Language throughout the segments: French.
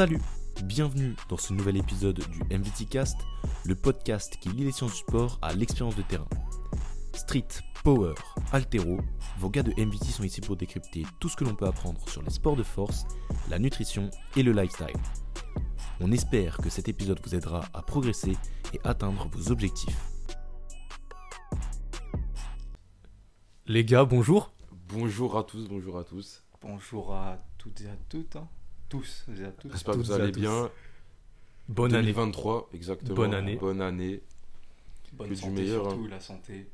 Salut, bienvenue dans ce nouvel épisode du MVT Cast, le podcast qui lie les sciences du sport à l'expérience de terrain. Street, power, altéro, vos gars de MVT sont ici pour décrypter tout ce que l'on peut apprendre sur les sports de force, la nutrition et le lifestyle. On espère que cet épisode vous aidera à progresser et atteindre vos objectifs. Les gars, bonjour. Bonjour à tous, bonjour à tous. Bonjour à toutes et à toutes. hein. Tous. J'espère que vous allez bien. Bonne année. 2023, exactement. Bonne année. Bonne année. Bonne que du santé meilleur, surtout, la santé.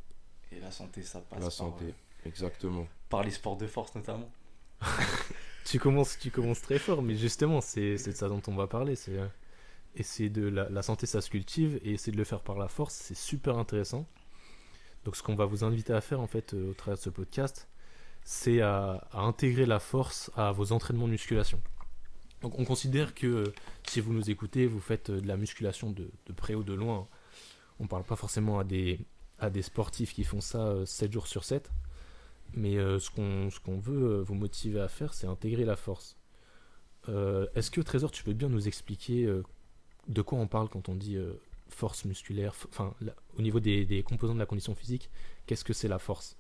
Et la santé, ça passe La par, santé, euh, exactement. par les sports de force notamment. Tu commences, tu commences très fort, mais justement, c'est c'est de ça dont on va parler. C'est euh, essayer de la, la santé, ça se cultive, et essayer de le faire par la force, c'est super intéressant. Donc, ce qu'on va vous inviter à faire en fait euh, au travers de ce podcast, c'est à, à intégrer la force à vos entraînements de musculation. Donc, on considère que euh, si vous nous écoutez, vous faites euh, de la musculation de, de près ou de loin. On parle pas forcément à des, à des sportifs qui font ça euh, 7 jours sur 7. Mais euh, ce qu'on veut euh, vous motiver à faire, c'est intégrer la force. Euh, Est-ce que Trésor, tu peux bien nous expliquer euh, de quoi on parle quand on dit euh, force musculaire Enfin, au niveau des, des composants de la condition physique, qu'est-ce que c'est la force?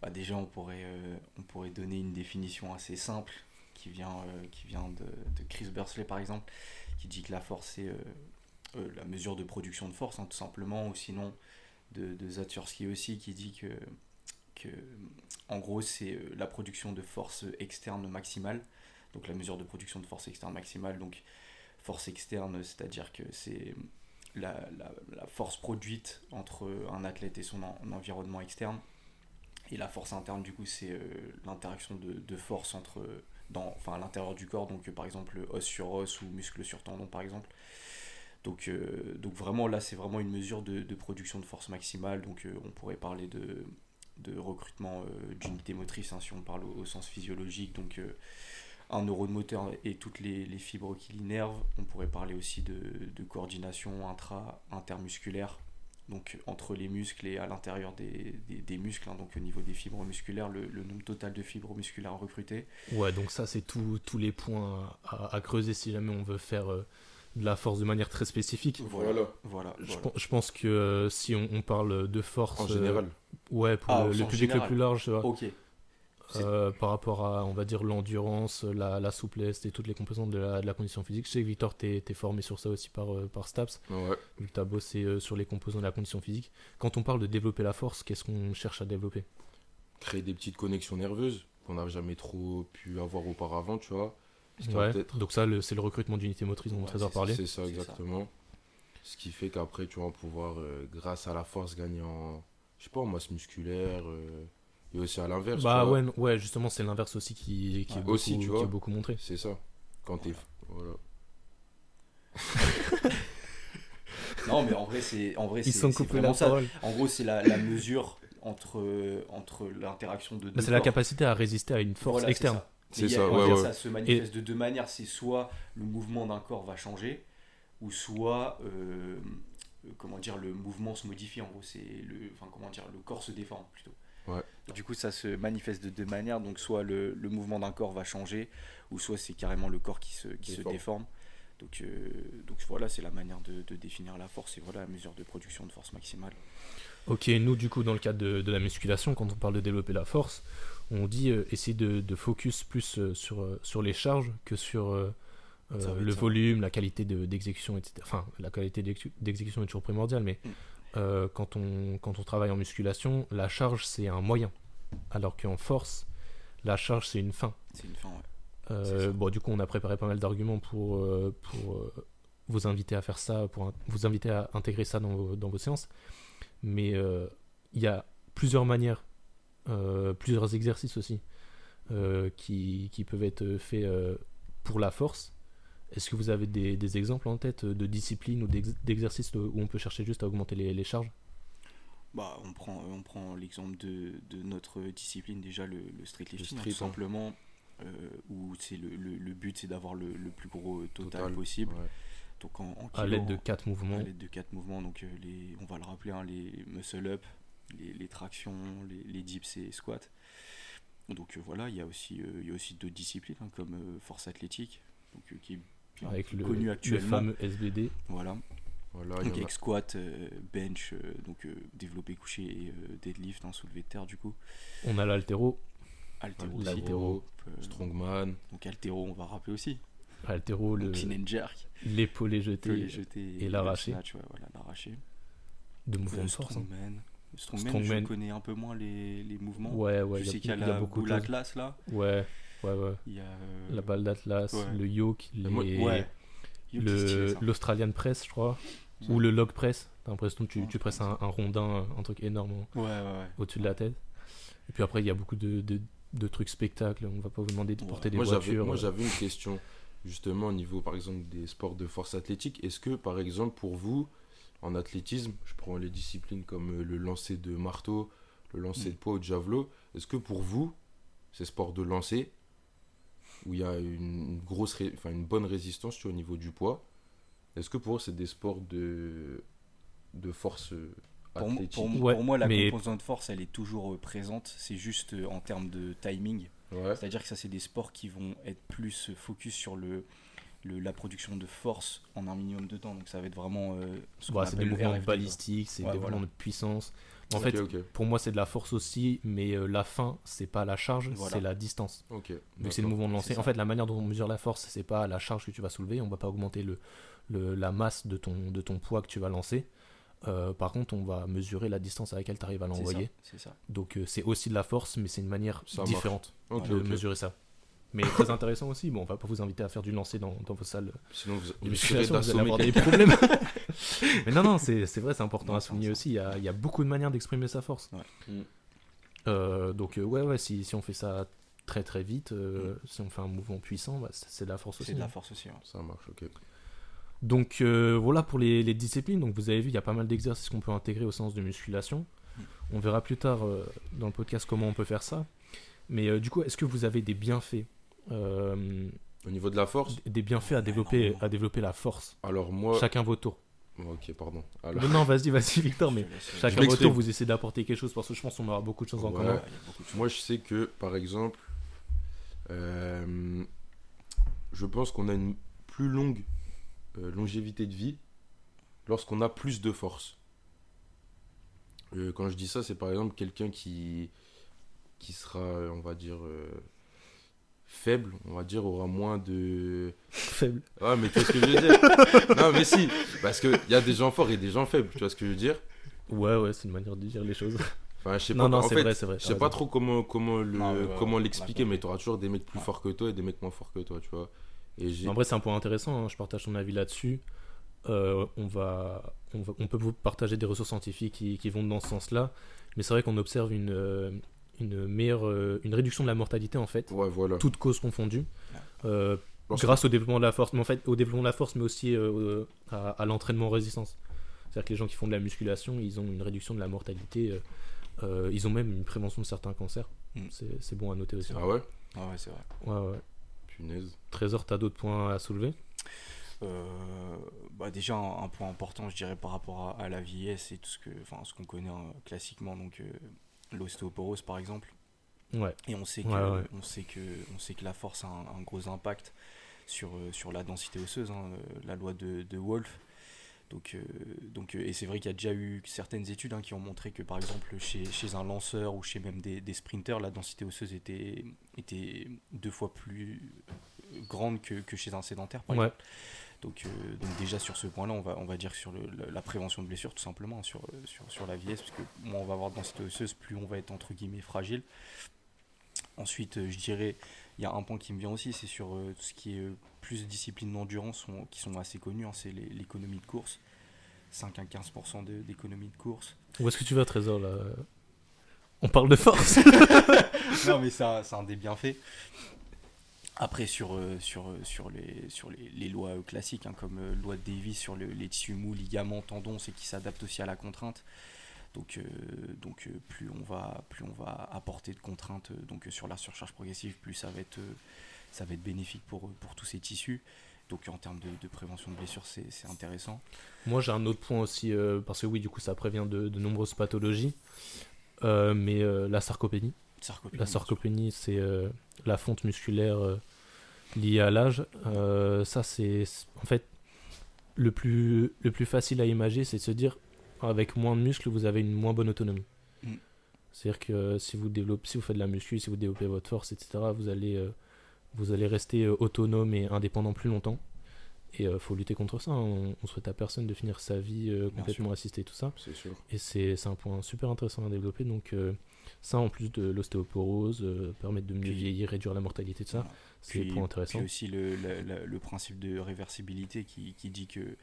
Bah, déjà, on pourrait, euh, on pourrait donner une définition assez simple qui vient, euh, qui vient de, de Chris Bursley par exemple, qui dit que la force c'est euh, euh, la mesure de production de force, hein, tout simplement, ou sinon de, de Zatursky aussi qui dit que, que en gros c'est la production de force externe maximale, donc la mesure de production de force externe maximale, donc force externe, c'est-à-dire que c'est la, la- force produite entre un athlète et son en- environnement externe. Et la force interne, du coup, c'est l'interaction de, de force entre, dans, enfin, à l'intérieur du corps, donc euh, par exemple os sur os ou muscle sur tendon, par exemple. Donc, euh, donc vraiment, là, c'est vraiment une mesure de, de production de force maximale. Donc, euh, on pourrait parler de, de recrutement d'unités motrices, hein, si on parle au, au sens physiologique. Donc, un neurone moteur et toutes les, les fibres qui l'innervent. On pourrait parler aussi de, de coordination intra, intermusculaire, donc entre les muscles et à l'intérieur des, des, des muscles, hein, donc au niveau des fibres musculaires, le, le nombre total de fibres musculaires recrutées. Ouais, donc ça, c'est tout- tous les points à, à creuser si jamais on veut faire euh, de la force de manière très spécifique. Voilà. Voilà. Je, voilà. pen- je pense que euh, si on, on parle de force, En euh, général. ouais, pour Ah, le, le public le plus large, tu vois. Ok. Euh, par rapport à, on va dire, l'endurance, la, la souplesse et toutes les composantes de la, de la condition physique. Je sais que Victor, t'es es formé sur ça aussi par, euh, par STAPS, Ouais. vu que t'as bossé euh, sur les composants de la condition physique. Quand on parle de développer la force, qu'est-ce qu'on cherche à développer? Créer des petites connexions nerveuses qu'on n'a jamais trop pu avoir auparavant, tu vois. A Ouais, donc ça, c'est le recrutement d'unités motrices dont Ouais, Trésor c'est ça, parlait. C'est ça, exactement. Ce qui fait qu'après, tu vas pouvoir, euh, grâce à la force, gagner en, je sais pas, en masse musculaire. euh, et aussi à l'inverse. Bah tu vois. ouais, ouais, justement, c'est l'inverse aussi qui, qui, est Ouais, beaucoup, aussi, tu qui vois. est beaucoup montré. C'est ça. Quand t'es. Voilà. Non, mais en vrai, c'est en vrai, Ils sont c'est coupés la ça. parole. En gros, c'est la, la mesure entre, entre l'interaction de deux Bah, c'est la capacité à résister à une force Voilà, c'est externe. C'est a- ça, ouais, ouais. Ça se manifeste de deux manières. C'est soit le mouvement d'un corps va changer, ou soit, euh, euh, comment dire, le mouvement se modifie. En gros, c'est le, enfin, comment dire, le corps se déforme plutôt. Ouais. Du coup, ça se manifeste de deux manières. Donc, soit le, le mouvement d'un corps va changer, ou soit c'est carrément le corps qui se, qui se Déforme. déforme. Donc, euh, donc voilà, c'est la manière de, de définir la force. Et voilà la mesure de production de force maximale. Ok, nous du coup dans le cadre de, de la musculation, quand on parle de développer la force, on dit euh, essayer de, de focus plus euh, sur, euh, sur les charges que sur le ça. volume, la qualité de- d'exécution, etc. Enfin, la qualité d'exé- d'exécution est toujours primordiale, mais Mm. Euh, quand, on, quand on travaille en musculation, la charge c'est un moyen, alors qu'en force, la charge c'est une fin. C'est une fin, ouais. Euh, bon, du coup, on a préparé pas mal d'arguments pour, euh, pour euh, vous inviter à faire ça, pour vous inviter à intégrer ça dans vos, dans vos séances. Mais il y a plusieurs manières, plusieurs exercices aussi, qui, qui peuvent être faits pour la force. Est-ce que vous avez des, des exemples en tête de disciplines ou d'ex- d'exercices où on peut chercher juste à augmenter les, les charges? Bah, on prend, on prend l'exemple de, de notre discipline, déjà le, le street lifting, hein, tout hein. simplement, euh, où c'est le, le, le but c'est d'avoir le, le plus gros total, Total, possible. ouais. Donc en, en À l'aide de quatre mouvements. à l'aide de quatre mouvements, donc euh, les, on va le rappeler, hein, les muscle up, les, les tractions, les, les dips et squats. Donc euh, voilà, il y a aussi, euh, il y a aussi d'autres disciplines hein, comme force athlétique, donc, qui est qui avec le, connu le actuellement. fameux SBD. Voilà. Donc en a- avec squat, euh, bench, euh, donc euh, développé couché et euh, deadlift, hein, soulevé de terre du coup. On a l'altéro. Altéro aussi. L'haltéro. Euh, Strongman. donc altéro, on va rappeler aussi. L'altéro, le, jerk. l'épaulé jeté jeter et le l'arracher. snatch, ouais, voilà, l'arracher. de mouvement de force. strongman. Strongman, Strongman. je connais un peu moins les, les mouvements. Ouais, ouais, je sais qu'il y a il y a la beaucoup de choses. atlas là. Ouais, ouais, ouais. Il y a euh, La balle d'Atlas, ouais. le yoke, les- stylé, le l'Australian press, je crois, ou le log press. T'as l'impression que tu, Ouais, tu presses un, un rondin, un truc énorme hein, Ouais, ouais, ouais. au-dessus de la tête. Et puis après, il y a beaucoup de, de, de trucs spectacles. On va pas vous demander de Ouais. porter des Moi, voitures. moi, euh. j'avais une question, justement, au niveau, par exemple, des sports de force athlétique. Est-ce que, par exemple, pour vous, en athlétisme, je prends les disciplines comme euh, le lancer de marteau, le lancer Mm. de poids ou de javelot, est-ce que pour vous, ces sports de lancer, où il y a une, grosse, ré- enfin, une bonne résistance tu vois, au niveau du poids, est-ce que pour eux, c'est des sports de, de force euh, Pour, pour Ouais, pour moi, la mais- composante force, elle est toujours euh, présente. C'est juste euh, en termes de timing. Ouais. C'est-à-dire que ça, c'est des sports qui vont être plus focus sur le, le- la production de force en un minimum de temps. Donc ça va être vraiment. euh, ce Voilà, c'est des mouvements RFD, balistiques, c'est Ouais, des voilà. mouvements de puissance. En fait, pour moi, c'est de la force aussi, mais euh, la fin, c'est pas la charge, Voilà. c'est la distance. ok. Vu que c'est le mouvement de lancer. En fait, la manière dont on mesure la force, c'est pas la charge que tu vas soulever. On va pas augmenter le, le- la masse de ton, de ton poids que tu vas lancer. Euh, par contre, on va mesurer la distance à laquelle tu arrives à l'envoyer. C'est ça. Donc, euh, c'est aussi de la force, mais c'est une manière Ça différente de mesurer ça. Mais très intéressant aussi. Bon, on va pas vous inviter à faire du lancer dans, dans vos salles Sinon, vous, de vous vous allez avoir des problèmes. mais non, non, c'est c'est vrai, c'est important Non, à souligner aussi. Il y a, il y a beaucoup de manières d'exprimer sa force. Ouais. Mm. Euh, donc, euh, ouais, ouais, si, si on fait ça très très vite, euh, si on fait un mouvement puissant, bah, c'est de la force aussi. C'est de la hein. force aussi. Ça marche, ok. Donc euh, voilà pour les, les disciplines. Donc vous avez vu, il y a pas mal d'exercices qu'on peut intégrer au sens de musculation. Mm. On verra plus tard euh, dans le podcast comment on peut faire ça. Mais euh, du coup, est-ce que vous avez des bienfaits Au niveau de la force, Des bienfaits à développer, à développer la force alors moi. Chacun votre tour. Ok, pardon. Alors, Non, vas-y, vas-y, Victor, mais chacun votre tour, vous essayez d'apporter quelque chose parce que je pense qu'on aura beaucoup de choses en Ouais. commun. Moi, je sais que, par exemple, euh, je pense qu'on a une plus longue euh, longévité de vie lorsqu'on a plus de force. Euh, quand je dis ça, c'est par exemple quelqu'un qui, qui sera, euh, on va dire, euh, faible, on va dire, aura moins de. Faible. Ah, mais tu vois ce que je veux dire Non, mais si, parce qu'il y a des gens forts et des gens faibles, tu vois ce que je veux dire Ouais, ouais, c'est une manière de dire les choses. Enfin, je sais non, pas, non, en c'est fait, vrai, c'est vrai. Je sais pas trop comment, comment le Non, ouais, comment l'a l'expliquer, mais tu auras toujours des mecs plus Ouais. forts que toi et des mecs moins forts que toi, tu vois. Et En vrai, c'est un point intéressant. hein, Je partage ton avis là-dessus. Euh, on, va, on va, on peut vous partager des ressources scientifiques qui, qui vont dans ce sens-là, mais c'est vrai qu'on observe une, euh, une meilleure, euh, une réduction de la mortalité en fait, Ouais, voilà. toutes causes confondues, euh, grâce au développement de la force, mais en fait au développement de la force, mais aussi euh, à, à l'entraînement en résistance. C'est-à-dire que les gens qui font de la musculation, ils ont une réduction de la mortalité. euh, euh, ils ont même une prévention de certains cancers. Mm. C'est c'est bon à noter aussi. Ah ouais? Ah ouais, c'est vrai. Ouais, ouais. Punaise. Trésor, t'as d'autres points à soulever? Euh, bah déjà un, un point important je dirais par rapport à, à la vieillesse et tout ce que enfin ce qu'on connaît hein, classiquement donc euh, l'ostéoporose par exemple Ouais. et on sait que Ouais, ouais. on sait que on sait que la force a un, un gros impact sur euh, sur la densité osseuse hein, euh, la loi de, de Wolff donc, euh, donc, et c'est vrai qu'il y a déjà eu certaines études hein, qui ont montré que par exemple chez, chez un lanceur ou chez même des, des sprinters, la densité osseuse était, était deux fois plus grande que, que chez un sédentaire par Ouais. exemple. Donc, euh, donc déjà sur ce point-là, on va, on va dire sur le- la, la prévention de blessures tout simplement, hein, sur, euh, sur, sur la vieillesse, parce que moins on va avoir de densité osseuse, plus on va être entre guillemets fragile. Ensuite, euh, je dirais, il y a un point qui me vient aussi, c'est sur euh, tout ce qui est plus disciplines d'endurance qui sont assez connues, hein, c'est l'économie de course. 5 à 15% de- d'économie de course. Où est-ce que tu vas, Trésor là? On parle de force non, mais ça, c'est un des bienfaits. Après, sur, euh, sur, euh, sur, les, sur les, les lois euh, classiques, hein, comme euh, loi de Davis sur le- les tissus mous, ligaments, tendons, c'est qui s'adaptent aussi à la contrainte. Donc, donc plus, on va, plus on va apporter de contraintes donc, sur la surcharge progressive, plus ça va être, ça va être bénéfique pour, pour tous ces tissus. Donc en termes de, prévention de blessures, c'est intéressant. Moi, j'ai un autre point aussi, parce que oui, du coup, ça prévient de, de nombreuses pathologies. Mais la sarcopénie. Sarcopénie, La sarcopénie, c'est euh, la fonte musculaire euh, lié à l'âge. Euh, ça, c'est en fait le plus, le plus facile à imaginer, c'est de se dire avec moins de muscles, vous avez une moins bonne autonomie. Mm. C'est-à-dire que si vous, développez, si vous faites de la muscu, si vous développez votre force, etc., vous allez, vous allez rester autonome et indépendant plus longtemps. Et il faut lutter contre ça. hein. On, on souhaite à personne de finir sa vie euh, complètement assistée, tout ça. C'est sûr. Et c'est c'est un point super intéressant à développer. Donc, euh, ça, en plus de l'ostéoporose, euh, permettre de mieux Puis- vieillir, réduire la mortalité, tout ça, c'est des points intéressants. Puis aussi le, le- principe de réversibilité qui, qui dit que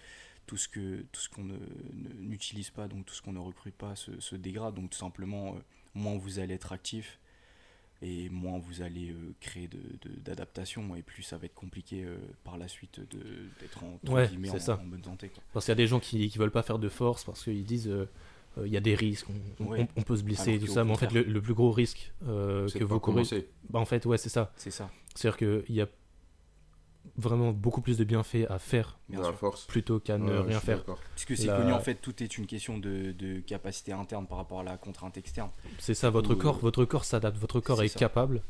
tout ce que tout ce qu'on ne- ne- n'utilise pas, donc tout ce qu'on ne recrute pas, se, se dégrade. Donc tout simplement, euh, moins vous allez être actif et moins vous allez euh, créer de, de- d'adaptation et plus ça va être compliqué euh, par la suite de, d'être en, Ouais, bonne santé. quoi. Parce qu'il y a des gens qui, qui veulent pas faire de force parce qu'ils disent il y a des risques, on, on- Ouais. on peut se blesser et tout ça. Mais en fait, le, plus gros risque euh, que vous courez, bah, en fait, ouais, c'est ça. C'est ça, C'est-à-dire qu'il y a vraiment beaucoup plus de bienfaits à faire bien de la sûr. force. plutôt qu'à ne Ouais, rien faire. d'accord. Puisque c'est La- connu, en fait, tout est une question de, de capacité interne par rapport à la contrainte externe. C'est ça, votre Ou, corps, euh, votre corps s'adapte, votre corps est capable.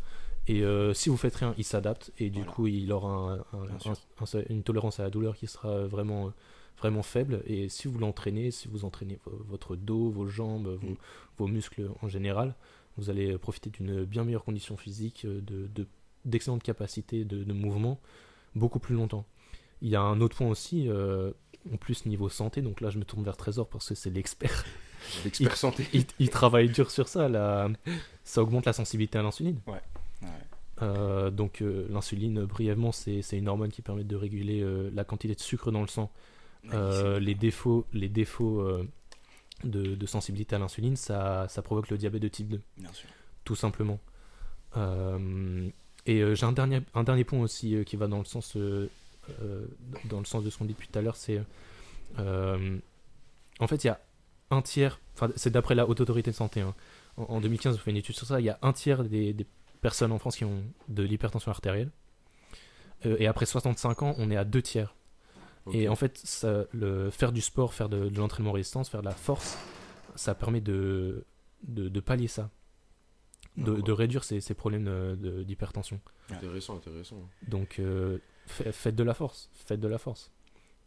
Et euh, si vous faites rien, il s'adapte et du Voilà. coup, il aura un- un- Bien sûr. un- un- une tolérance à la douleur qui sera vraiment, euh, vraiment faible. Et si vous l'entraînez, si vous entraînez vo- votre dos, vos jambes, vos, Mm. vos muscles en général, vous allez profiter d'une bien meilleure condition physique, euh, de, de- d'excellentes capacités de, de mouvement, beaucoup plus longtemps. Il y a un autre point aussi, euh, en plus niveau santé, donc là je me tourne vers Trésor parce que c'est l'expert. L'expert santé. il, il travaille dur sur ça, ça augmente la sensibilité à l'insuline. Ouais. Euh, donc euh, l'insuline, brièvement, c'est une hormone qui permet de réguler la quantité de sucre dans le sang. Euh, les défauts, les défauts euh, de, de sensibilité à l'insuline, ça, ça provoque le diabète de type 2, Bien sûr. tout simplement. Euh, et j'ai un dernier, un dernier point aussi qui va dans le sens, dans le sens de ce qu'on dit depuis tout à l'heure, c'est en fait il y a un tiers, c'est d'après la haute autorité de santé. hein. En, en 2015, vous faites une étude sur ça. Il y a un tiers des, des personnes en France qui ont de l'hypertension artérielle. Et après 65 ans, on est à deux tiers. Et en fait, ça, le, faire du sport, faire de, de l'entraînement résistance, faire de la force, ça permet de, de, de pallier ça, de, de réduire ces, ces problèmes euh, de- d'hypertension. Intéressant, intéressant. Donc, euh, fa- faites de la force, faites de la force.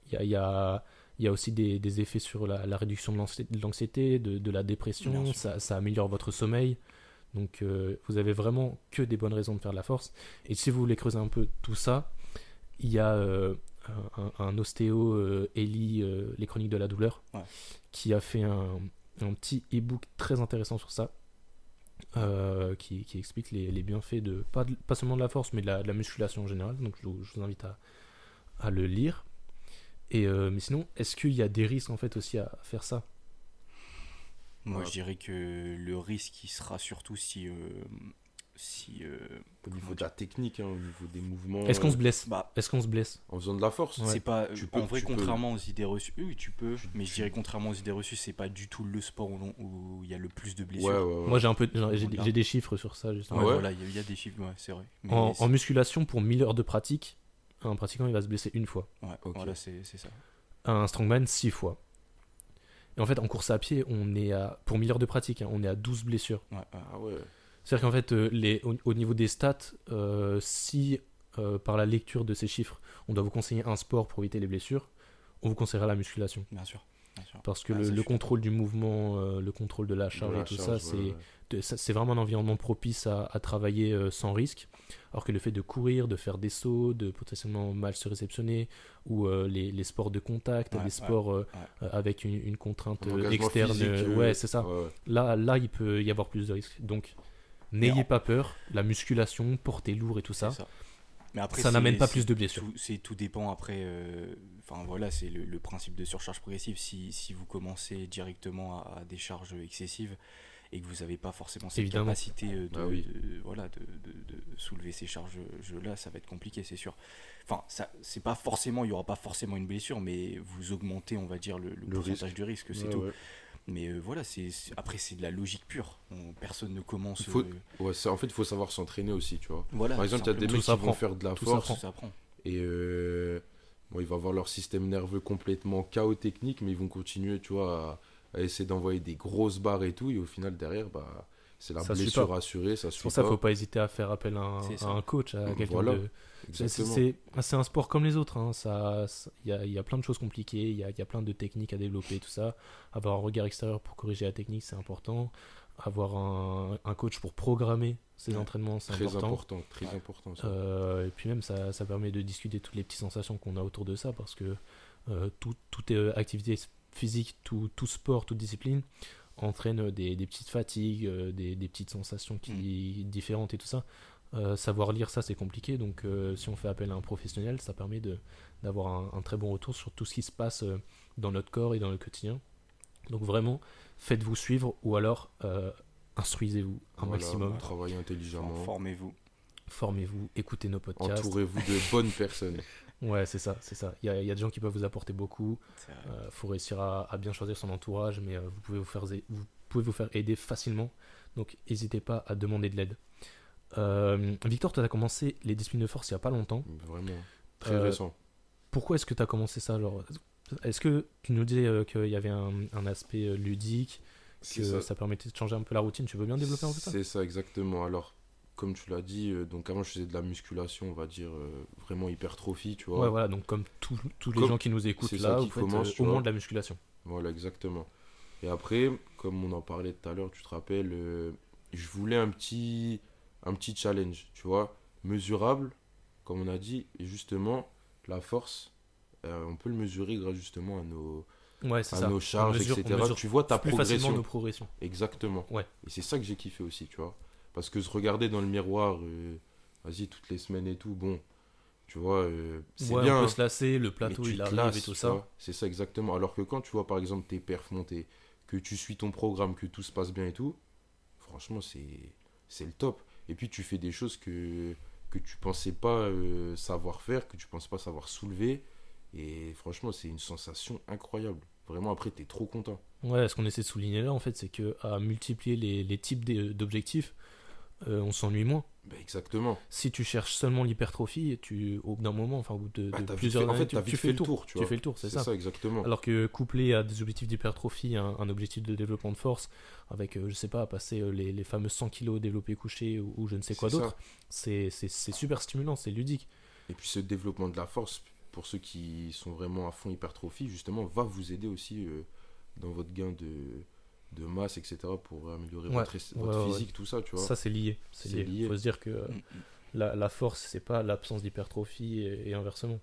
Il y a, il y a, il y a aussi des, des effets sur la, la réduction de l'anxi- de l'anxiété, de, de la dépression, ça, ça améliore votre sommeil. Donc, euh, vous avez vraiment que des bonnes raisons de faire de la force. Et si vous voulez creuser un peu tout ça, il y a euh, un, ostéo, euh, Eli, euh, Les Chroniques de la douleur, Ouais. qui a fait un, un petit e-book très intéressant sur ça. euh, qui, qui explique les, les bienfaits de pas, de- pas seulement de la force mais de la, de la musculation en général donc je vous, je vous invite à, à le lire et euh, mais sinon est-ce qu'il y a des risques en fait aussi à faire ça? Moi, Ouais. je dirais que le risque, il sera surtout si. Euh, si euh, Au niveau de la technique, hein, au niveau des mouvements. est-ce qu'on se euh, blesse Bah, est-ce qu'on se blesse En faisant de la force. Ouais. c'est pas. Tu peux- en vrai, tu peux. contrairement aux idées reçues. Oui, tu peux. Tu- mais je dirais, contrairement aux idées reçues, c'est pas du tout le sport où il y a le plus de blessures. ouais, ouais. moi j'ai un peu j'ai- des chiffres sur ça justement ouais Voilà, il y, a- il y a des chiffres, ouais, c'est vrai. Mais en, musculation pour 1000 heures de pratique un pratiquant il va se blesser une fois ouais, Ok. voilà, c'est c'est ça. un strongman 6 fois et en fait en course à pied on est à pour 1000 heures de pratique hein, on est à 12 blessures Ouais, ouais. Ah ouais. C'est-à-dire qu'en fait, euh, les, au, au niveau des stats, euh, si euh, par la lecture de ces chiffres, on doit vous conseiller un sport pour éviter les blessures, on vous conseillera la musculation. Bien sûr. Bien sûr. Parce que Ah, le, contrôle du mouvement, euh, le contrôle de la De charge la et tout charge, ça, ouais, c'est ouais. vraiment un environnement propice à, à travailler euh, sans risque. Alors que le fait de courir, de faire des sauts, de potentiellement mal se réceptionner, ou euh, les, les sports de contact, Ouais, les ouais, sports euh, ouais. euh, avec une, une contrainte externe, physique, ouais, c'est ça. ouais, ouais. Là, là, il peut y avoir plus de risques. Donc, n'ayez en- pas peur. La musculation, porter lourd et tout ça, ça. Mais après, ça n'amène pas plus de blessures. tout, c'est tout dépend après. euh, Enfin voilà, c'est le, le principe de surcharge progressive. Si, si vous commencez directement à, à des charges excessives et que vous n'avez pas forcément cette Évidemment. capacité euh, de, Ah oui. de- voilà, de, de- de soulever ces charges là, ça va être compliqué, c'est sûr. Enfin, ça, c'est pas forcément, il y aura pas forcément une blessure, mais vous augmentez, on va dire, le, le Le pourcentage risque. du risque, c'est Ouais, tout. ouais. Mais euh, voilà, c'est c'est- après c'est de la logique pure. On- personne ne commence. Faut- euh, Ouais, en fait, il faut savoir s'entraîner aussi, tu vois. voilà. Par exemple, il y a des mecs qui vont faire de la Tout force s'apprend. ça prend. et euh, bon, ils vont avoir leur système nerveux complètement chaos technique, mais ils vont continuer, tu vois, à, à essayer d'envoyer des grosses barres et tout, et au final, derrière, bah, c'est la Ça suit blessure pas. assurée, ça suit pour ça pas. faut pas hésiter à faire appel à un, à coach, à quelqu'un Voilà. de. C'est- Exactement. C'est un sport comme les autres. hein. Ça, ça- il y, a, il y a plein de choses compliquées, il y a, il y a plein de techniques à développer, tout ça. Avoir un regard extérieur pour corriger la technique, c'est important. Avoir un, un coach pour programmer ses Ouais. entraînements, c'est Très important. important, très Ouais. important. ça. Euh, et puis même, ça, ça permet de discuter toutes les petites sensations qu'on a autour de ça, parce que euh, tout, toute euh, activité physique, tout, tout sport, toute discipline entraîne des, des petites fatigues, euh, des, des petites sensations qui, différentes et tout ça. Euh, savoir lire ça, c'est compliqué, donc euh, si on fait appel à un professionnel, ça permet de- d'avoir un, un très bon retour sur tout ce qui se passe euh, dans notre corps et dans le quotidien. Donc vraiment, faites-vous suivre ou alors euh, instruisez-vous un Voilà, maximum, Travaillez intelligemment. Formez-vous. formez-vous, écoutez nos podcasts. Entourez-vous de bonnes personnes. Ouais, c'est ça, c'est ça. Il y a, y a des gens qui peuvent vous apporter beaucoup. Il faut réussir à, à bien choisir son entourage, mais euh, vous, pouvez vous, faire, vous pouvez vous faire aider facilement. Donc, n'hésitez pas à demander de l'aide. Euh, Victor, tu as commencé les disciplines de force il n'y a pas longtemps. Vraiment. Très Euh, récent. Pourquoi est-ce que tu as commencé ça genre, Est-ce que tu nous disais euh, qu'il y avait un, un aspect euh, ludique, que ça. permettait de changer un peu la routine? Tu veux bien développer un peu ça? C'est ça, exactement. Alors, comme tu l'as dit, euh, donc avant je faisais de la musculation, on va dire euh, vraiment hypertrophie, tu vois. Ouais, voilà, donc comme tous les Comme- gens qui nous écoutent là, qui commence, euh, tu au moins de la musculation. Voilà, exactement. Et après, comme on en parlait tout à l'heure, tu te rappelles, je voulais un petit, un petit challenge, tu vois, mesurable, comme on a dit, et justement, la force, on peut le mesurer grâce justement à nos, Ouais, c'est à ça. nos On charges, mesure- etc. Tu vois ta plus facilement progression. nos progressions. Exactement. Ouais. Et c'est ça que j'ai kiffé aussi, tu vois. Parce que se regarder dans le miroir, euh, vas-y, toutes les semaines et tout, bon, tu vois, euh, c'est Ouais, bien. on peut hein. se lasser, le plateau tu il arrive lasses, et tout tu ça. C'est ça exactement. Alors que quand tu vois par exemple tes perfs monter, que tu suis ton programme, que tout se passe bien et tout, franchement c'est le top. Et puis tu fais des choses que que tu pensais pas euh, savoir faire, que tu pensais pas savoir soulever. Et franchement c'est une sensation incroyable. Vraiment après t'es trop content. Ouais, ce qu'on essaie de souligner là, en fait, c'est que à multiplier les, les types d'objectifs, euh, on s'ennuie moins. Bah, exactement. Si tu cherches seulement l'hypertrophie, tu, au bout d'un moment, enfin, au bout de, Bah, de plusieurs fait- en années, fait, tu, fais le tour. tu tu fais le tour, c'est ça. ça exactement. Alors que couplé à des objectifs d'hypertrophie, un, un objectif de développement de force, avec, euh, je sais pas, passer euh, les, les fameux 100 kilos développés couchés ou, ou je ne sais quoi d'autre, c'est super stimulant, c'est ludique. Et puis ce développement de la force, pour ceux qui sont vraiment à fond hypertrophie, justement, va vous aider aussi euh, dans votre gain de, de masse, etc., pour améliorer Ouais, votre, es- votre ouais, ouais, physique, tout ça, tu vois. Ça, c'est lié. C'est C'est lié. lié. faut se dire que euh, Mm, mm. la, la force, c'est pas l'absence d'hypertrophie et, et inversement.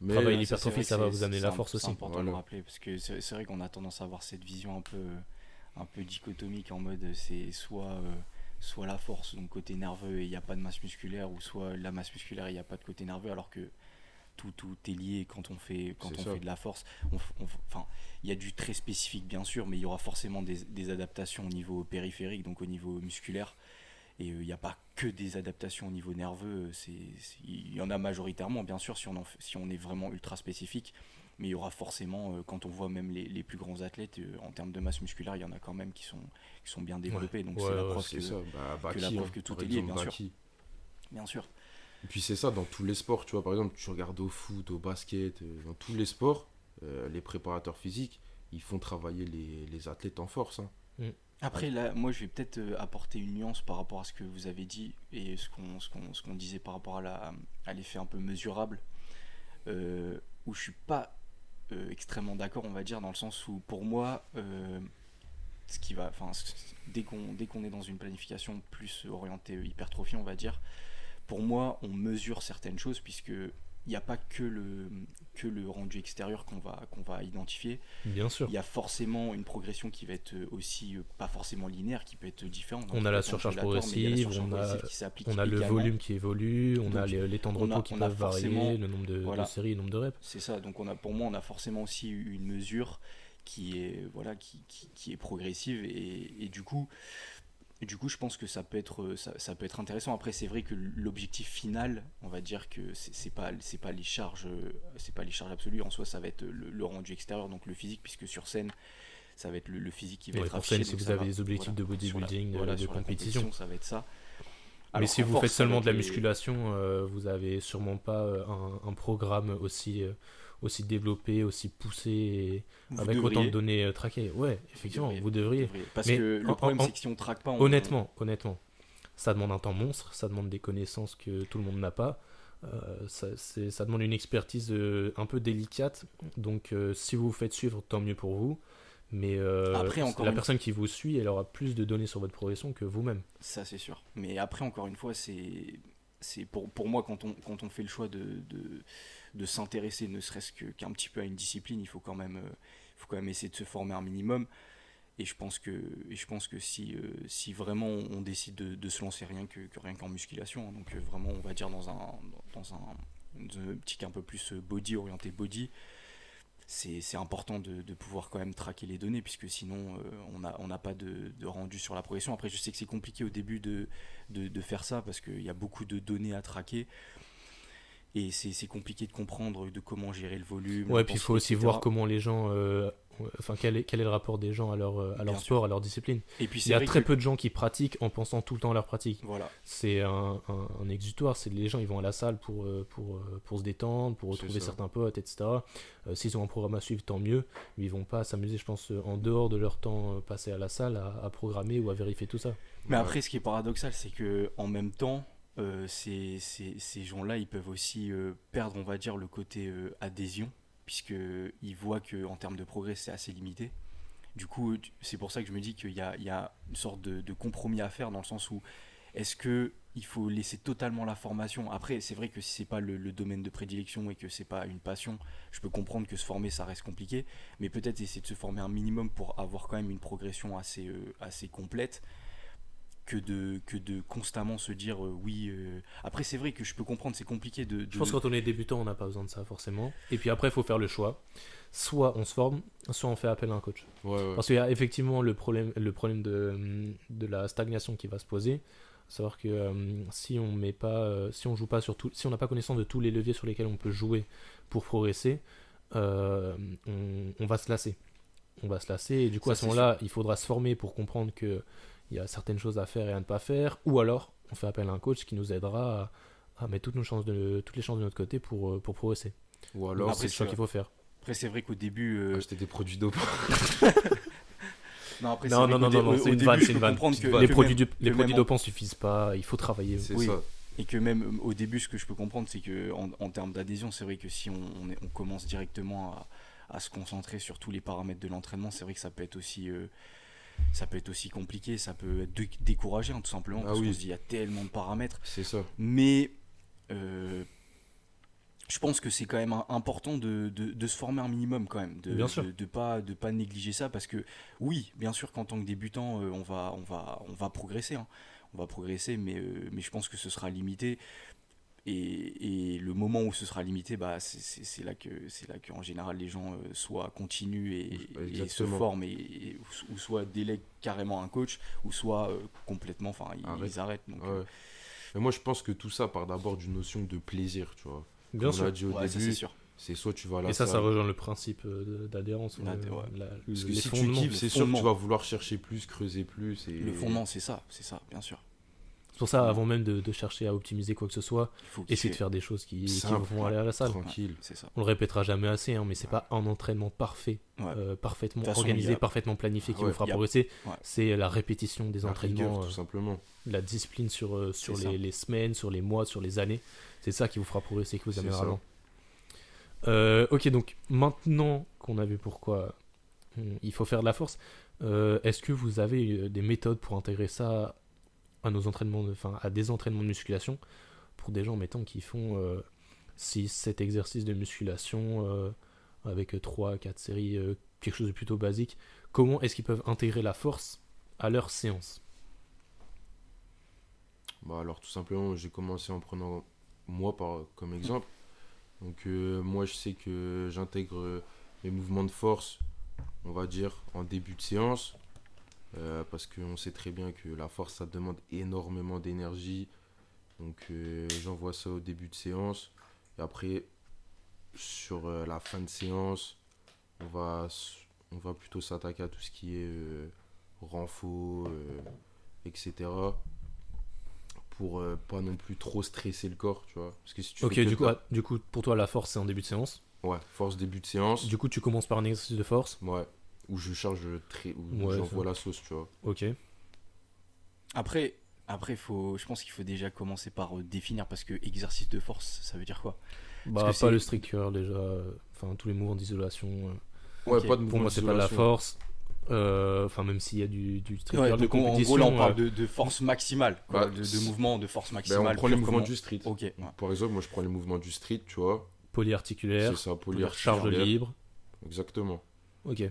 Mais travailler l'hypertrophie, c'est ça va c'est- vous amener c'est la force C'est aussi. important de Voilà. le rappeler parce que c'est c'est vrai qu'on a tendance à avoir cette vision un peu, un peu dichotomique en mode c'est soit, euh, soit la force, donc côté nerveux et il n'y a pas de masse musculaire, ou soit la masse musculaire et il n'y a pas de côté nerveux, alors que tout, tout est lié quand on fait, quand on ça. fait de la force. Enfin, il y a du très spécifique bien sûr, mais il y aura forcément des, des adaptations au niveau périphérique, donc au niveau musculaire. Et euh, il n'y a pas que des adaptations au niveau nerveux, c'est- il y en a majoritairement, bien sûr, si on, en fait- si on est vraiment ultra spécifique. Mais il y aura forcément, euh, quand on voit même les, les plus grands athlètes, euh, en termes de masse musculaire, il y en a quand même qui sont, qui sont bien développés. donc Ouais, c'est la preuve que, ça, bah, que la Baki, preuve hein, que tout est lié, bien sûr. Bien sûr. Et puis c'est ça dans tous les sports, tu vois, par exemple, tu regardes au foot, au basket, euh, dans tous les sports, euh, les préparateurs physiques, ils font travailler les, les athlètes en force. hein. Après, là, moi, je vais peut-être euh, apporter une nuance par rapport à ce que vous avez dit et ce qu'on ce qu'on qu'on disait par rapport à la à l'effet un peu mesurable, euh, où je suis pas euh, extrêmement d'accord, on va dire, dans le sens où, pour moi, euh, ce qui va, enfin, dès qu'on dès qu'on est dans une planification plus orientée hypertrophie, on va dire, pour moi, on mesure certaines choses puisque il n'y a pas que le que le rendu extérieur qu'on va qu'on va identifier. Bien sûr. Il y a forcément une progression qui va être aussi euh, pas forcément linéaire, qui peut être différente. On a la surcharge progressive, on a- On le volume qui évolue, on a les, les temps de on a- repos qui peuvent varier, le nombre de, séries, le nombre de reps. C'est ça. Donc on a, pour moi, on a forcément aussi une mesure qui est voilà, qui, qui, qui est progressive et, et du coup, et du coup, je pense que ça peut être ça, ça peut être intéressant. Après, c'est vrai que l'objectif final, on va dire que c'est pas c'est pas les charges c'est pas les charges absolues. En soi, ça va être le, le rendu extérieur, donc le physique, puisque sur scène. Ça va être le, le physique qui va Ouais, être pour affiché, scène, si vous avez des objectifs de la- bodybuilding, de- voilà, de compétition. ça va être ça. Mais si vous force, faites seulement de la les- musculation, euh, vous avez sûrement pas euh, un, un programme aussi, euh, aussi développé, aussi poussé, et avec devriez. autant de données euh, traquées. Ouais, effectivement, devriez. vous devriez. Devriez. Parce Mais que en- le problème, c'est que si on traque pas, on- Honnêtement, honnêtement, ça demande un temps monstre, ça demande des connaissances que tout le monde n'a pas. euh, ça, demande une expertise euh, un peu délicate. Donc, euh, si vous vous faites suivre, tant mieux pour vous. Mais euh, Après, encore la une- personne qui vous suit, elle aura plus de données sur votre progression que vous-même. Ça, c'est sûr. Mais après, encore une fois, c'est. C'est pour, moi, quand on, fait le choix de, s'intéresser ne serait-ce que- qu'un petit peu à une discipline, il faut quand même, euh, essayer de se former un minimum. Et je pense que, euh, si vraiment on décide de, se lancer rien que, rien qu'en musculation, hein, donc euh, vraiment on va dire dans un, dans un, optique un peu plus body, orienté body, c'est important de, de pouvoir quand même traquer les données, puisque sinon euh, on n'a on n'a pas de, de rendu sur la progression. Après je sais que c'est compliqué au début de, de, faire ça, parce qu'il y a beaucoup de données à traquer. Et c'est compliqué de comprendre de comment gérer le volume. Ouais, puis il faut aussi voir comment les gens. euh, Enfin, quel est, quel est le rapport des gens à leur, euh, à leur Bien sport, à leur discipline. Et puis Il y a très que- peu de gens qui pratiquent en pensant tout le temps à leur pratique. Voilà. C'est un, un, un exutoire, c'est les gens ils vont à la salle pour, euh, pour, euh, pour se détendre, pour retrouver certains potes, etc. Euh, S'ils ont un programme à suivre, tant mieux. Mais ils vont pas s'amuser, je pense, en dehors de leur temps passé à la salle à, à programmer ou à vérifier tout ça. Mais Ouais. après, ce qui est paradoxal, c'est que en même temps, euh, ces, ces- ces gens-là, ils peuvent aussi euh, perdre, on va dire, le côté adhésion, puisque ils voient que en termes de progrès, c'est assez limité. Du coup, c'est pour ça que je me dis qu'il y y a une sorte de, compromis à faire dans le sens où est-ce que il faut laisser totalement la formation? Après, c'est vrai que si c'est pas le, le domaine de prédilection et que c'est pas une passion, je peux comprendre que se former ça reste compliqué, mais peut-être essayer de se former un minimum pour avoir quand même une progression assez, euh, assez complète que de, que de constamment se dire euh, oui. euh. Après, c'est vrai que je peux comprendre, c'est compliqué de. de- Je pense que quand on est débutant, on n'a pas besoin de ça forcément. Et puis après, il faut faire le choix. Soit on se forme, soit on fait appel à un coach. Ouais, ouais. Parce qu'il y a effectivement le problème, le problème de, de la stagnation qui va se poser. Savoir que euh, si on met pas, euh, si on joue pas sur tout, si on n'a pas connaissance de tous les leviers sur lesquels on peut jouer pour progresser, euh, on, on va se lasser. On va se lasser et du coup Ça, à ce moment-là, il faudra se former pour comprendre que il y a certaines choses à faire et à ne pas faire, ou alors on fait appel à un coach qui nous aidera à, à mettre toutes nos chances de, toutes les chances de notre côté pour, euh, pour progresser. Ou Alors c'est le choix c'est- qu'il faut faire. Après, c'est vrai qu'au début. euh, acheter des produits dopants. Non, après, Non, non, non, non, c'est une vanne, c'est une vanne. Les produits, même- du- les que produits même en- dopants suffisent pas, il faut travailler. C'est Oui. ça. Et que même euh, au début, ce que je peux comprendre, c'est que en, en termes d'adhésion, c'est vrai que si on, on est- on commence directement à, à se concentrer sur tous les paramètres de l'entraînement, c'est vrai que ça peut être aussi, euh, ça peut être aussi compliqué, ça peut être dé- décourageant tout simplement, Ah parce oui. qu'on se dit il y a tellement de paramètres. C'est ça. Mais euh, je pense que c'est quand même important de, de- de se former un minimum quand même, de de pas de pas négliger ça parce que oui, bien sûr qu'en tant que débutant, euh, on va on va on va progresser, hein. on va progresser, mais euh, mais je pense que ce sera limité. Et, et le moment où ce sera limité, bah, c'est- là que c'est là qu'en général les gens euh, soit continuent et, se forment et, et- ou soit délèguent carrément un coach ou soit euh, complètement, enfin ils, Arrête. ils arrêtent. Donc, Ouais. euh, Mais moi, je pense que tout ça part d'abord d'une notion de plaisir, tu vois. Bien Comme on sûr. l'a dit au ouais, ça, c'est début, sûr. c'est soit tu vas à la Et ça, ça salle. rejoint le principe euh, d'adhérence. ouais. Parce que les si tu fondements. kiffes, c'est sûr que tu vas vouloir chercher plus, creuser plus. Et... Le fondement, c'est ça, c'est ça, bien sûr. Pour ça, avant même de, de chercher à optimiser quoi que ce soit, essayer de faire des choses qui, qui vont aller à la salle. Tranquille. C'est ça. On le répétera jamais assez, hein, mais c'est pas un entraînement parfait, Ouais. euh, parfaitement façon, organisé, a- parfaitement planifié qui Ouais, vous fera a- progresser. Ouais. C'est la répétition des La entraînements, rigueur, euh, tout simplement. la discipline sur, euh, sur les, les semaines, sur les mois, sur les années. C'est ça qui vous fera progresser, qui vous amènera. Euh, ok, donc maintenant qu'on a vu pourquoi hum, il faut faire de la force, est-ce que vous avez des méthodes pour intégrer ça à nos entraînements, de- enfin à des entraînements de musculation pour des gens, mettons, qui font 6, 7 exercices de musculation euh, avec 3, 4 séries, euh, quelque chose de plutôt basique. Comment est-ce qu'ils peuvent intégrer la force à leur séance? Bah alors tout simplement, j'ai commencé en prenant moi par, comme exemple. Donc euh, moi je sais que j'intègre euh, mes mouvements de force, on va dire, en début de séance. Euh, parce qu'on sait très bien que la force ça demande énormément d'énergie. Donc euh, j'envoie ça au début de séance. Et après, sur euh, la fin de séance, on va, on va plutôt s'attaquer à tout ce qui est euh, renfort, etc pour pas non plus trop stresser le corps, tu vois. Parce que si tu Ok, du coup, ah, du coup, pour toi, la force, c'est en début de séance. Ouais, force début de séance. Du coup, tu commences par un exercice de force. Ouais. Où je charge très. Où Ouais, j'envoie la sauce, tu vois. Ok. Après, après faut, je pense qu'il faut déjà commencer par euh, définir parce que exercice de force, ça veut dire quoi? Bah, que pas le strict curl déjà. euh, Enfin, tous les mouvements d'isolation. euh, Ouais, pas de Pour moi, c'est pas de la force. Euh, Enfin, même s'il y a du, du strict Ouais, curl de donc, en- gros, là, on parle de, de force maximale, quoi, Bah, de, de mouvement de force Ben, maximale. on prend les mouvements du street. Ok. ouais. Par exemple, moi je prends les mouvements du street, tu vois. polyarticulaire, C'est ça, charge polyarticulaire. libre. Exactement. Ok.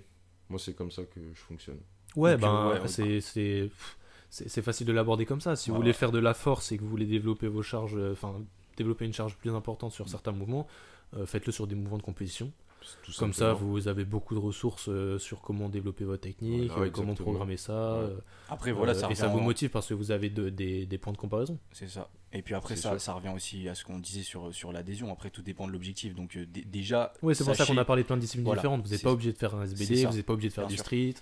Moi, c'est comme ça que je fonctionne. Ouais, Donc, ben, euh, ouais, on- c'est, c'est, c'est, c'est facile de l'aborder comme ça. Si vous voulez faire de la force et que vous voulez développer vos charges, euh, enfin, développer une charge plus importante sur certains mouvements, euh, faites-le sur des mouvements de compétition. Tout Comme ça, vous avez beaucoup de ressources euh, sur comment développer votre technique, Voilà, euh, comment programmer ça. Euh, Après, voilà, euh, ça et ça vous en- motive parce que vous avez de- des, des points de comparaison. C'est ça. Et puis après, ça, ça revient aussi à ce qu'on disait sur, sur l'adhésion. Après, tout dépend de l'objectif. Donc, dé- déjà. Oui, c'est pour ça qu'on a parlé de plein de disciplines Voilà, différentes. Vous n'êtes pas obligé de faire un SBD, vous n'êtes pas obligé de faire Bien du sûr. street.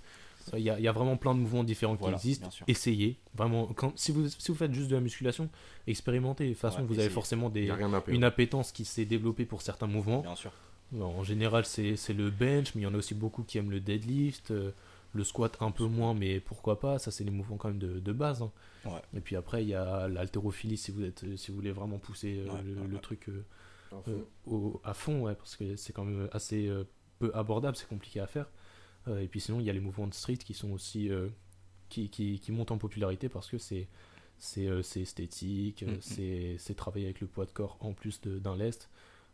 Il y, a, il y a vraiment plein de mouvements différents Voilà, qui existent. Essayez. Vraiment, quand, si, vous, si vous faites juste de la musculation, expérimentez. De toute façon, Ouais, vous avez forcément des, une appétence qui s'est développée pour certains mouvements. Bien sûr. En général, c'est le bench, mais il y en a aussi beaucoup qui aiment le deadlift, euh, le squat un peu moins, mais pourquoi pas Ça, c'est les mouvements quand même de, de base. hein. Ouais. Et puis après, il y a l'haltérophilie si vous êtes, si vous voulez vraiment pousser euh, Ouais, le, ouais, le ouais. truc euh, À fond. au- à fond, ouais, parce que c'est quand même assez peu abordable, c'est compliqué à faire. Et puis sinon, il y a les mouvements de street qui sont aussi qui, qui, qui montent en popularité parce que c'est c'est esthétique, euh, Mhm. c'est travailler avec le poids de corps en plus d'un lest.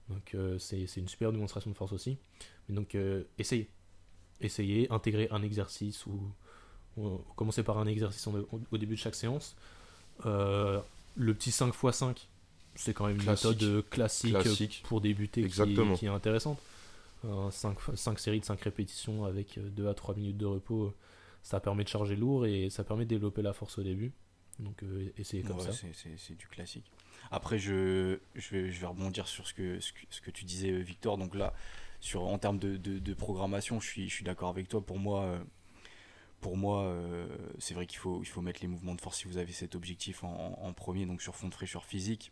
Donc euh, c'est une super démonstration de force aussi. Mais donc euh, essayez, essayez, intégrer un exercice ou, ou commencez par un exercice en- au, au début de chaque séance. Euh, le petit 5x5, c'est quand même une méthode classique, Classique. pour débuter qui- Exactement. Qui, est intéressante. 5, séries de 5 répétitions avec 2 à 3 minutes de repos, ça permet de charger lourd et ça permet de développer la force au début. Donc euh, essayez comme Ouais, ça. c'est du classique. Après, je, je, vais, rebondir sur ce que, ce que, ce que tu disais, Victor. Donc là, sur, en termes de, de, programmation, je suis, je suis d'accord avec toi. Pour moi, euh, pour moi euh, c'est vrai qu'il faut, il faut mettre les mouvements de force si vous avez cet objectif en, premier, donc sur fond de fraîcheur physique.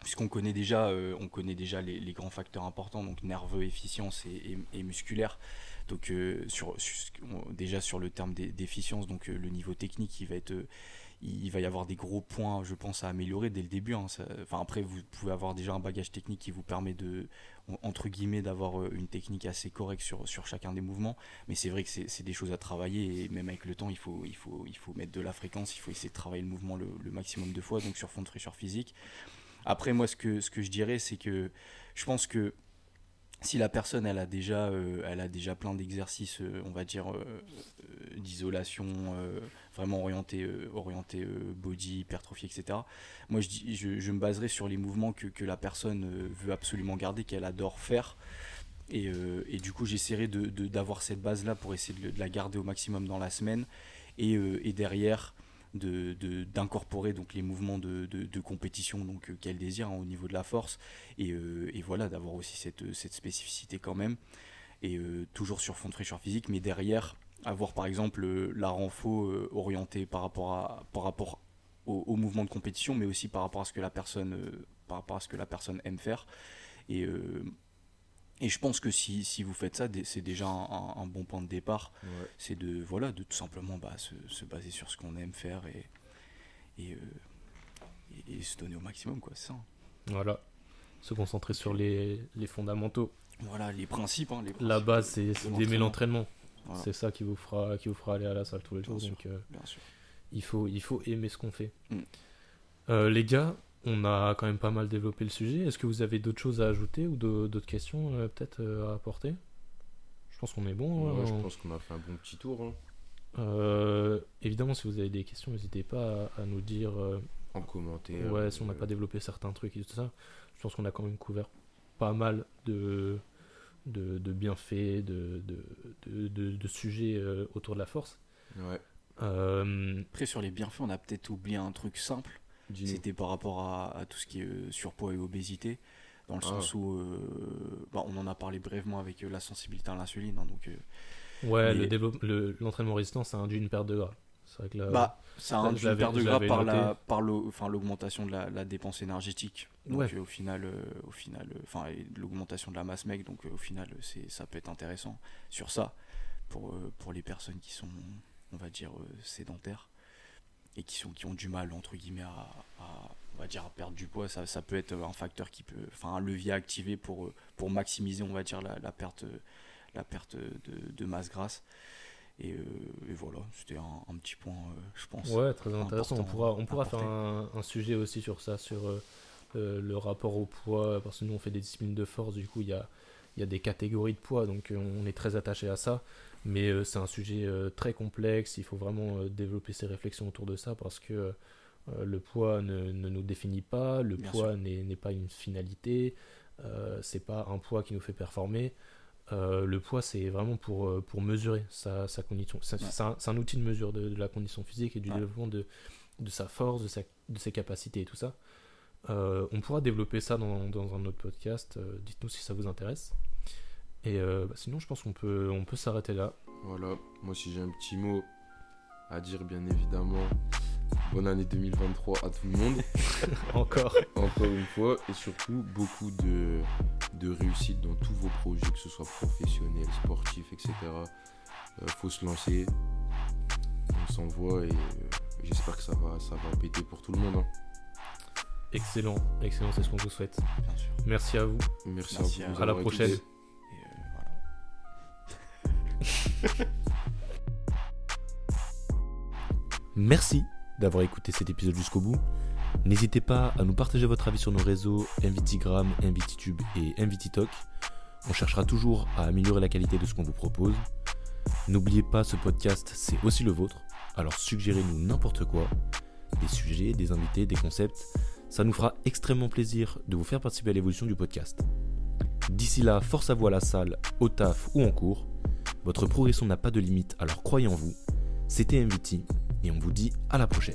Puisqu'on connaît déjà, euh, on connaît déjà les, les grands facteurs importants, donc nerveux, efficience et, et- musculaire. Donc euh, sur, déjà sur le terme d'e- d'efficience, donc euh, le niveau technique, il va être euh, il va y avoir des gros points, je pense, à améliorer dès le début. hein. Ça- enfin, après, vous pouvez avoir déjà un bagage technique qui vous permet de, en- entre guillemets, d'avoir euh, une technique assez correcte sur, sur chacun des mouvements. Mais c'est vrai que c'est des choses à travailler et même avec le temps, il faut, il faut, il faut mettre de la fréquence, il faut essayer de travailler le mouvement le, le maximum de fois, donc sur fond de fraîcheur physique. Après, moi, ce que, ce que je dirais, c'est que je pense que si la personne elle a déjà euh, elle a déjà plein d'exercices euh, on va dire euh, d'isolation vraiment orienté orienté body hypertrophie etc moi je, je, me baserai sur les mouvements que, que la personne veut absolument garder qu'elle adore faire. Et, et du coup j'essaierai de, de- d'avoir cette base là pour essayer de, de la garder au maximum dans la semaine. Et, et derrière d'incorporer donc les mouvements de, compétition donc euh, qu'elle désire hein, au niveau de la force. Et, euh, voilà d'avoir aussi cette, cette spécificité quand même. Et euh, toujours sur fond de fraîcheur physique mais derrière avoir par exemple euh, la renfo euh, orientée par rapport par rapport au, au mouvement de compétition mais aussi par rapport à ce que la personne euh, par rapport à ce que la personne aime faire. Et euh, et je pense que si, si vous faites ça, c'est déjà un, bon point de départ. Ouais. C'est de voilà de tout simplement bah, se, se baser sur ce qu'on aime faire et et, euh, et- et se donner au maximum quoi. Ça. Voilà. Se concentrer sur les, les fondamentaux. Voilà les principes. hein, les La base, c'est d'aimer l'entraînement. Voilà. C'est ça qui vous, fera, qui vous fera aller à la salle tous les Bien jours. sûr. Donc, euh, Bien sûr. il, faut, il faut aimer ce qu'on fait. Mm. Euh, les gars, on a quand même pas mal développé le sujet. Est-ce que vous avez d'autres choses à ajouter ou d'autres questions euh, peut-être euh, à apporter? Je pense qu'on est bon. Ouais, hein. je pense qu'on a fait un bon petit tour. hein. Euh, évidemment, si vous avez des questions, n'hésitez pas à, à nous dire euh, En commentaire. ouais, si on n'a euh, pas développé certains trucs et tout ça. Je pense qu'on a quand même couvert pas mal de, de, de bienfaits, de, de, de, de- de sujets euh, autour de la force. Ouais. Euh, Après sur les bienfaits, on a peut-être oublié un truc simple. C'était par rapport à, à tout ce qui est euh, surpoids et obésité, dans le Ah. sens où euh, bah, on en a parlé brièvement avec euh, la sensibilité à l'insuline. hein, donc euh, ouais, Mais- le développe- le- l'entraînement résistant, ça induit une perte de gras. C'est vrai que là. Bah, ça a je une perte de gras par la par l'augmentation de la, la dépense énergétique. Donc Ouais. euh, au final euh, au final enfin et de l'augmentation de la masse mec donc euh, au final c'est ça peut être intéressant sur ça pour euh, pour les personnes qui sont on va dire euh, sédentaires et qui sont qui ont du mal entre guillemets à, à- on va dire à perdre du poids ça, ça peut être un facteur qui peut enfin un levier à activer pour euh, pour maximiser on va dire la, la perte la perte de, de masse grasse et, euh, et voilà c'était un, un petit point euh, je pense Ouais, très intéressant. On pourra, on pourra faire un, un sujet aussi sur ça, sur euh, le rapport au poids, parce que nous on fait des disciplines de force, du coup il y a, y a des catégories de poids, donc on est très attaché à ça. Mais euh, c'est un sujet euh, très complexe, il faut vraiment euh, développer ses réflexions autour de ça, parce que le poids ne, ne nous définit pas, le Bien poids n'est pas une finalité, c'est pas un poids qui nous fait performer. Le poids, c'est vraiment pour, pour mesurer sa, sa condition. C'est Ouais. un, outil de mesure de, de la condition physique et du Ouais. développement de, de sa force, de, sa, de ses capacités et tout ça. Euh, on pourra développer ça dans, dans un autre podcast. euh, Dites-nous si ça vous intéresse. Et euh, bah, sinon, je pense qu'on peut, on peut s'arrêter là. Voilà, moi si j'ai un petit mot à dire, bien évidemment, bonne année 2023 à tout le monde, Encore. encore une fois, et surtout beaucoup de, de réussite dans tous vos projets, que ce soit professionnel, sportif, etc. Euh, faut se lancer, on s'envoie et euh, j'espère que ça va, ça va péter pour tout le monde. hein. Excellent, excellent, c'est ce qu'on vous souhaite. bien sûr Merci à vous. Merci, Merci à vous. à- à la prochaine. Merci d'avoir écouté cet épisode jusqu'au bout. N'hésitez pas à nous partager votre avis sur nos réseaux Invitigram, Invititube et Invititalk. On cherchera toujours à améliorer la qualité de ce qu'on vous propose. N'oubliez pas, ce podcast, c'est aussi le vôtre. Alors suggérez-nous n'importe quoi. Des sujets, des invités, des concepts. Ça nous fera extrêmement plaisir de vous faire participer à l'évolution du podcast. D'ici là, force à vous à la salle, au taf ou en cours. Votre progression n'a pas de limite, alors croyez en vous. C'était MVT et on vous dit à la prochaine.